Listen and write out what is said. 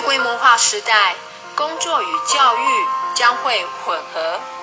规模化时代工作与教育将会混合。